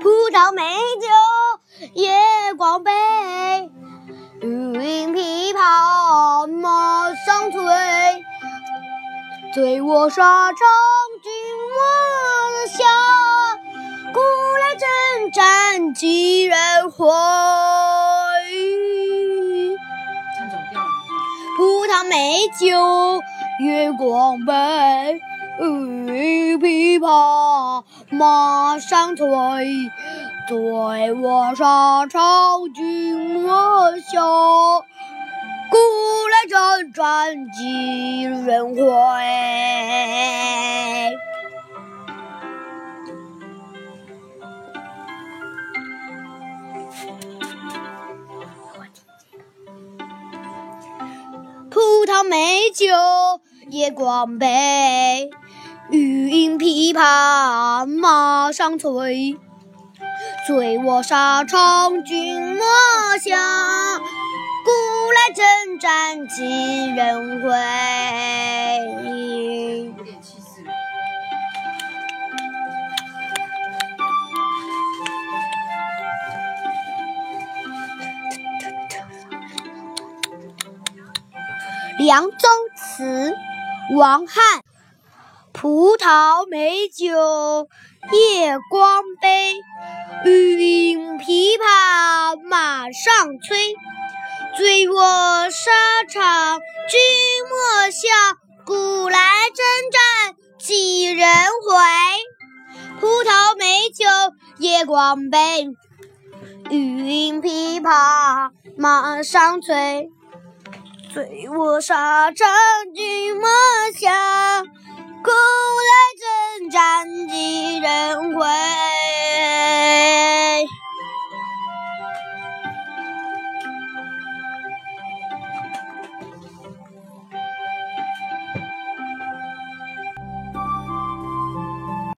葡萄美酒夜光杯，玉饮琵琶马上催。醉卧沙场君莫笑，古来征战几人回？葡萄美酒夜光杯，玉饮琵琶马上催。醉卧沙场君莫笑。古来征战几人回？葡萄美酒夜光杯，饮琵琶马上催。醉卧沙场君莫笑。古来征战几人回？凉州词，王翰。葡萄美酒夜光杯，欲饮琵琶马上催。醉卧沙场君莫笑，古来征战几人回？葡萄美酒夜光杯，欲饮琵琶马上催。醉卧沙场君莫笑，